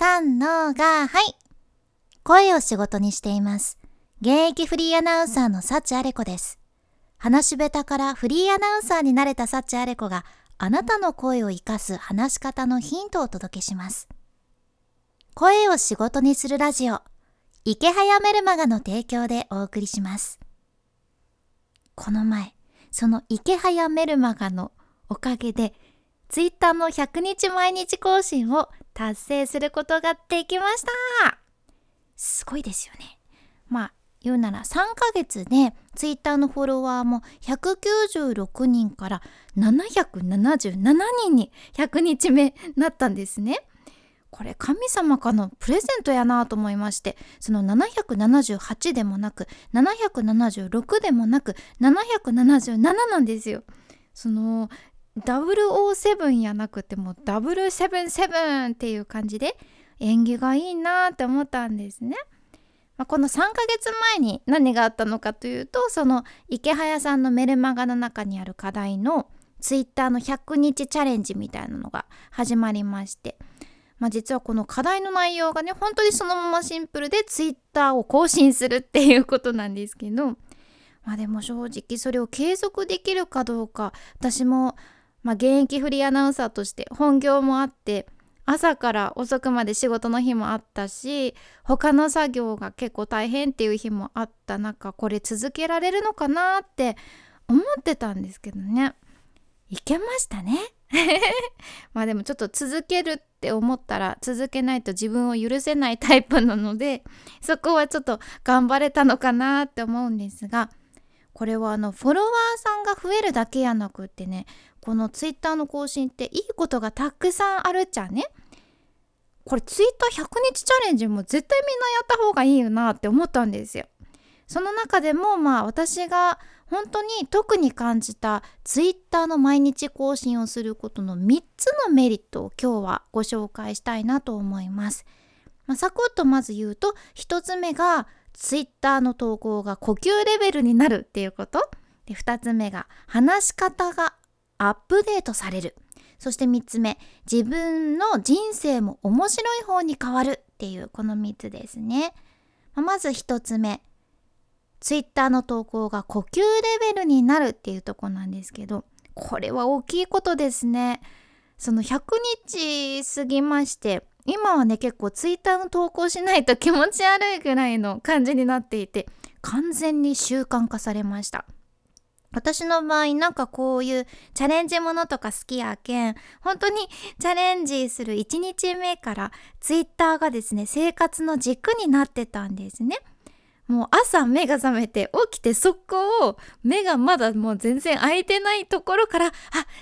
三のが、はい。声を仕事にしています。現役フリーアナウンサーの幸あれ子です。話し下手からフリーアナウンサーになれた幸あれ子があなたの声を活かす話し方のヒントをお届けします。声を仕事にするラジオ、池早メルマガの提供でお送りします。この前、その池早メルマガのおかげで、ツイッターの100日毎日更新を達成することができましたすごいですよね。まあ、言うなら3ヶ月でツイッターのフォロワーも196人から777人に100日目なったんですね。これ神様からのプレゼントやなと思いましてその778でもなく776でもなく777なんですよ。その007やなくても077っていう感じで縁起がいいなって思ったんですね。まあ、この3ヶ月前に何があったのかというとその池早さんのメルマガの中にある課題のツイッターの100日チャレンジみたいなのが始まりまして、まあ、実はこの課題の内容がね本当にそのままシンプルでツイッターを更新するっていうことなんですけどまあでも正直それを継続できるかどうか私もまあ現役フリーアナウンサーとして本業もあって朝から遅くまで仕事の日もあったし他の作業が結構大変っていう日もあった中これ続けられるのかなって思ってたんですけどね。いけましたね。まあでもちょっと続けるって思ったら続けないと自分を許せないタイプなのでそこはちょっと頑張れたのかなって思うんですがこれはあのフォロワーさんが増えるだけやなくってねこのツイッターの更新っていいことがたくさんあるっちゃねこれツイッター100日チャレンジも絶対みんなやった方がいいよなって思ったんですよその中でもまあ私が本当に特に感じたツイッターの毎日更新をすることの3つのメリットを今日はご紹介したいなと思います。まあ、サクッとまず言うと1つ目がツイッターの投稿が呼吸レベルになるっていうこと。で2つ目が話し方がアップデートされる。そして3つ目自分の人生も面白い方に変わるっていうこの3つですね、まあ、まず1つ目ツイッターの投稿が呼吸レベルになるっていうとこなんですけどこれは大きいことですね。その100日過ぎまして今はね結構ツイッターの投稿しないと気持ち悪いぐらいの感じになっていて完全に習慣化されました。私の場合なんかこういうチャレンジものとか好きやけん本当にチャレンジする1日目からツイッターがですね生活の軸になってたんですね。もう朝目が覚めて起きて速攻目がまだもう全然開いてないところからあ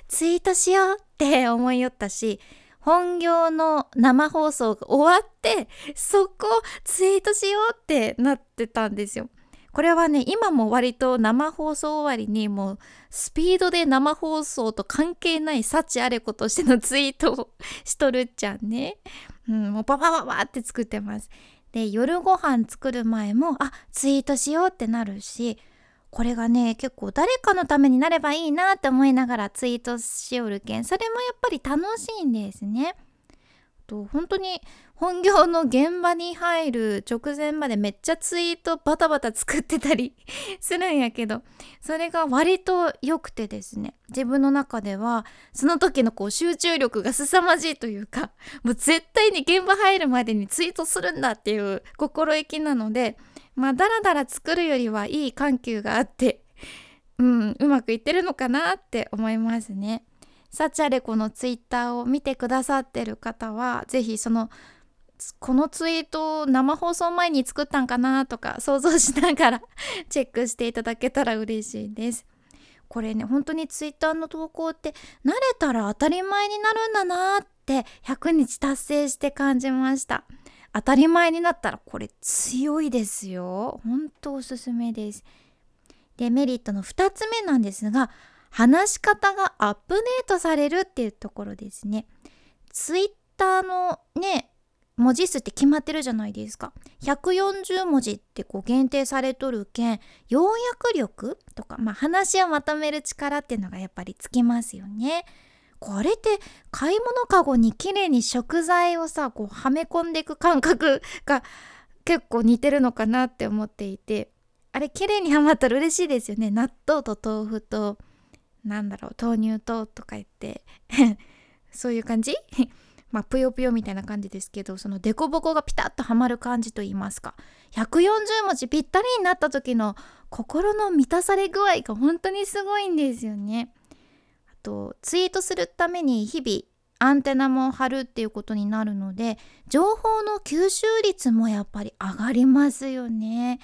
ツイートしようって思いよったし本業の生放送が終わってそこツイートしようってなってたんですよ。これはね今も割と生放送終わりにもうスピードで生放送と関係ない幸あれ子としてのツイートをしとるっちゃんね。うん、もうパパパパって作ってます。で夜ご飯作る前もあツイートしようってなるしこれがね結構誰かのためになればいいなって思いながらツイートしおるけんそれもやっぱり楽しいんですね。と本当に本業の現場に入る直前までめっちゃツイートバタバタ作ってたり するんやけどそれが割と良くてですね自分の中ではその時のこう集中力が凄まじいというかもう絶対に現場入るまでにツイートするんだっていう心意気なのでまあだらだら作るよりはいい緩急があって うんうまくいってるのかなって思いますね。サチャレコのツイッターを見てくださってる方は是非そのこのツイートを生放送前に作ったんかなとか想像しながら チェックしていただけたら嬉しいです。これね本当にツイッターの投稿って慣れたら当たり前になるんだなって100日達成して感じました。当たり前になったらこれ強いですよ。本当おすすめです。でメリットの2つ目なんですが話し方がアップデートされるっていうところですね。ツイッターのね文字数って決まってるじゃないですか140文字ってこう限定されとるけん要約力とか、まあ、話をまとめる力っていうのがやっぱりつきますよねこれって買い物かごに綺麗に食材をさこうはめ込んでいく感覚が結構似てるのかなって思っていてあれ綺麗にはまったら嬉しいですよね。納豆と豆腐となんだろう豆乳ととか言って そういう感じ？まあぷよぷよみたいな感じですけどそのデコボコがピタッとはまる感じと言いますか。140文字ぴったりになった時の心の満たされ具合が本当にすごいんですよね。とツイートするために日々アンテナも張るっていうことになるので情報の吸収率もやっぱり上がりますよね。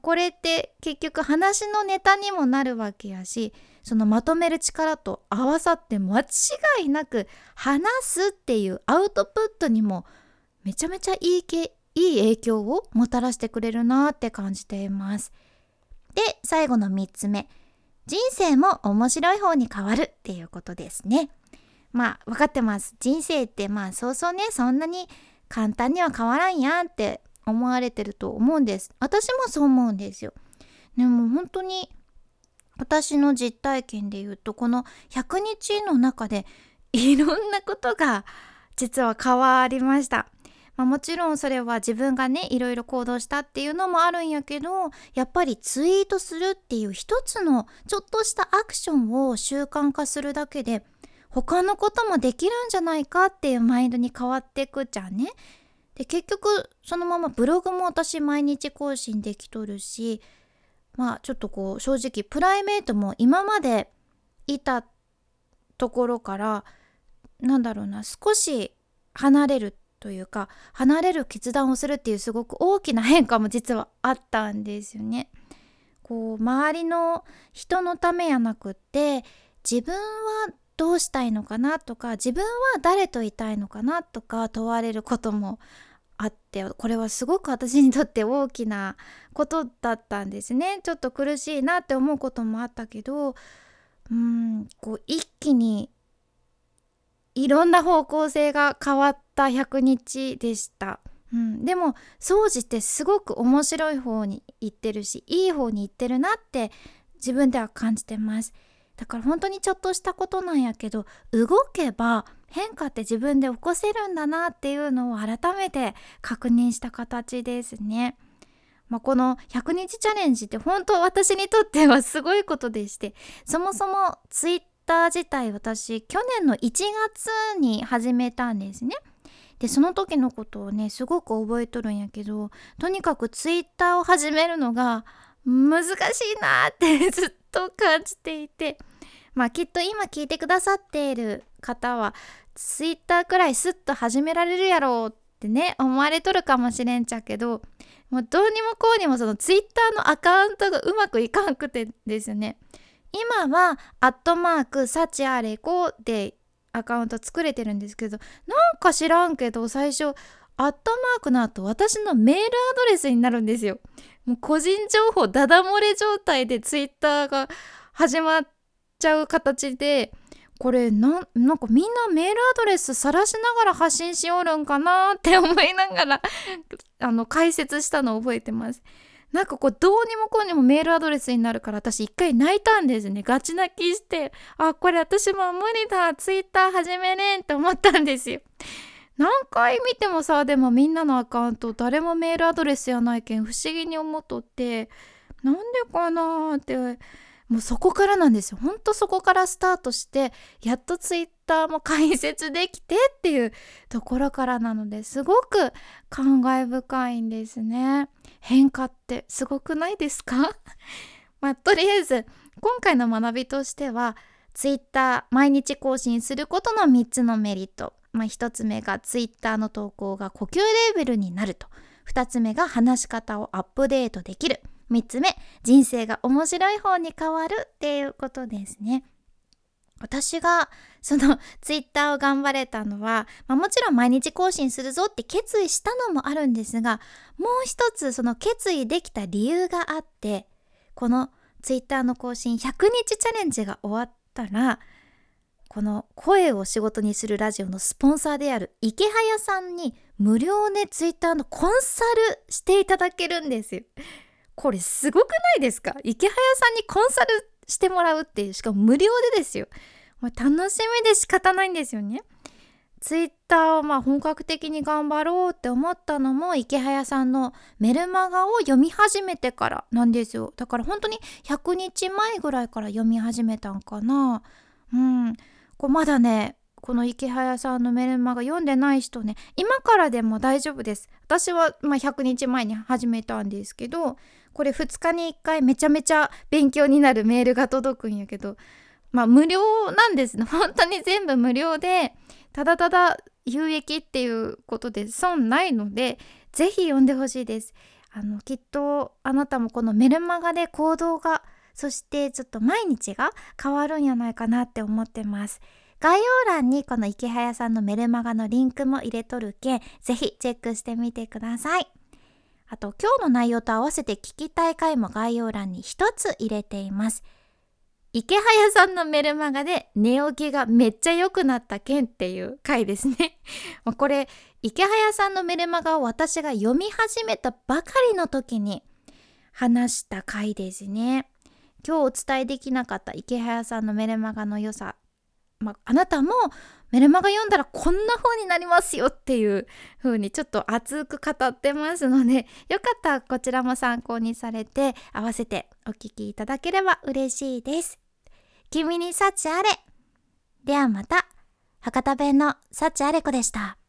これって結局話のネタにもなるわけやしそのまとめる力と合わさって間違いなく話すっていうアウトプットにもめちゃめちゃいいけいい影響をもたらしてくれるなって感じています。で最後の3つ目人生も面白い方に変わるっていうことですね。まあ分かってます。人生ってまあそうそうねそんなに簡単には変わらんやんって思われてると思うんです。私もそう思うんですよ。でも本当に私の実体験で言うとこの100日の中でいろんなことが実は変わりました、まあ、もちろんそれは自分がねいろいろ行動したっていうのもあるんやけどやっぱりツイートするっていう一つのちょっとしたアクションを習慣化するだけで他のこともできるんじゃないかっていうマインドに変わってくじゃんね。で結局そのままブログも私毎日更新できとるしまあちょっとこう正直プライベートも今までいたところからなんだろうな少し離れるというか離れる決断をするっていうすごく大きな変化も実はあったんですよね。こう周りの人のためやなくって自分はどうしたいのかなとか自分は誰といたいのかなとか問われることもあってこれはすごく私にとって大きなことだったんですねちょっと苦しいなって思うこともあったけどうんこう一気にいろんな方向性が変わった100日でした。うん、でも掃除ってすごく面白い方に行ってるしいい方に行ってるなって自分では感じてます。だから本当にちょっとしたことなんやけど動けば変化って自分で起こせるんだなっていうのを改めて確認した形ですね。まあ、この100日チャレンジって本当私にとってはすごいことでしてそもそもツイッター自体私去年の1月に始めたんですね。でその時のことをねすごく覚えとるんやけどとにかくツイッターを始めるのが難しいなって ずっと感じていて。まあきっと今聞いてくださっている方はツイッターくらいスッと始められるやろうってね思われとるかもしれんちゃけどもうどうにもこうにもそのツイッターのアカウントがうまくいかんくてですね。今はアットマークサチアレコでアカウント作れてるんですけどなんか知らんけど最初アットマークの後私のメールアドレスになるんですよもう個人情報ダダ漏れ状態でツイッターが始まっちゃう形でこれななんかみんなメールアドレス晒しながら発信しおるんかなって思いながらあの解説したのを覚えてます。なんかこうどうにもこうにもメールアドレスになるから私一回泣いたんですね。ガチ泣きしてあこれ私も無理だツイッター始めねんって思ったんですよ。何回見てもさでもみんなのアカウント誰もメールアドレスやないけん不思議に思っとってなんでかなーってもうそこからなんですよ。ほんとそこからスタートしてやっとツイッターも解説できてっていうところからなのですごく感慨深いんですね。変化ってすごくないですか？まあとりあえず今回の学びとしてはツイッター毎日更新することの3つのメリット、まあ、1つ目がツイッターの投稿が呼吸レーベルになると。2つ目が話し方をアップデートできる。3つ目人生が面白い方に変わるっていうことですね私がその ツイッターを頑張れたのは、まあ、もちろん毎日更新するぞって決意したのもあるんですがもう一つその決意できた理由があってこのツイッターの更新100日チャレンジが終わったらこの声を仕事にするラジオのスポンサーである池早さんに無料でツイッターのコンサルしていただけるんですよ。これすごくないですか？池早さんにコンサルしてもらうっていうしかも無料でですよ、楽しみで仕方ないんですよね。ツイッターをまあ本格的に頑張ろうって思ったのも池早さんのメルマガを読み始めてからなんですよ。だから本当に100日前ぐらいから読み始めたんかな。うん。こうまだねこの池早さんのメルマガ読んでない人ね今からでも大丈夫です。私はま100日前に始めたんですけどこれ2日に1回めちゃめちゃ勉強になるメールが届くんやけどまあ無料なんです。ね 本当に全部無料でただただ有益っていうことで損ないので是非読んでほしいです。あのきっとあなたもこのメルマガで行動がそしてちょっと毎日が変わるんやないかなって思ってます。概要欄にこの池早さんのメルマガのリンクも入れとるけぜひチェックしてみてください。あと今日の内容と合わせて聞きたい回も概要欄に一つ入れています池早さんのメルマガで寝起きがめっちゃ良くなった件っていう回ですね。これ池早さんのメルマガを私が読み始めたばかりの時に話した回ですね。今日お伝えできなかった池早さんのメルマガの良さ、まあなたもメルマガ読んだらこんな風になりますよっていう風にちょっと熱く語ってますので よかったらこちらも参考にされて合わせてお聴きいただければ嬉しいです。君に幸あれ。ではまた、博多弁の幸あれ子でした。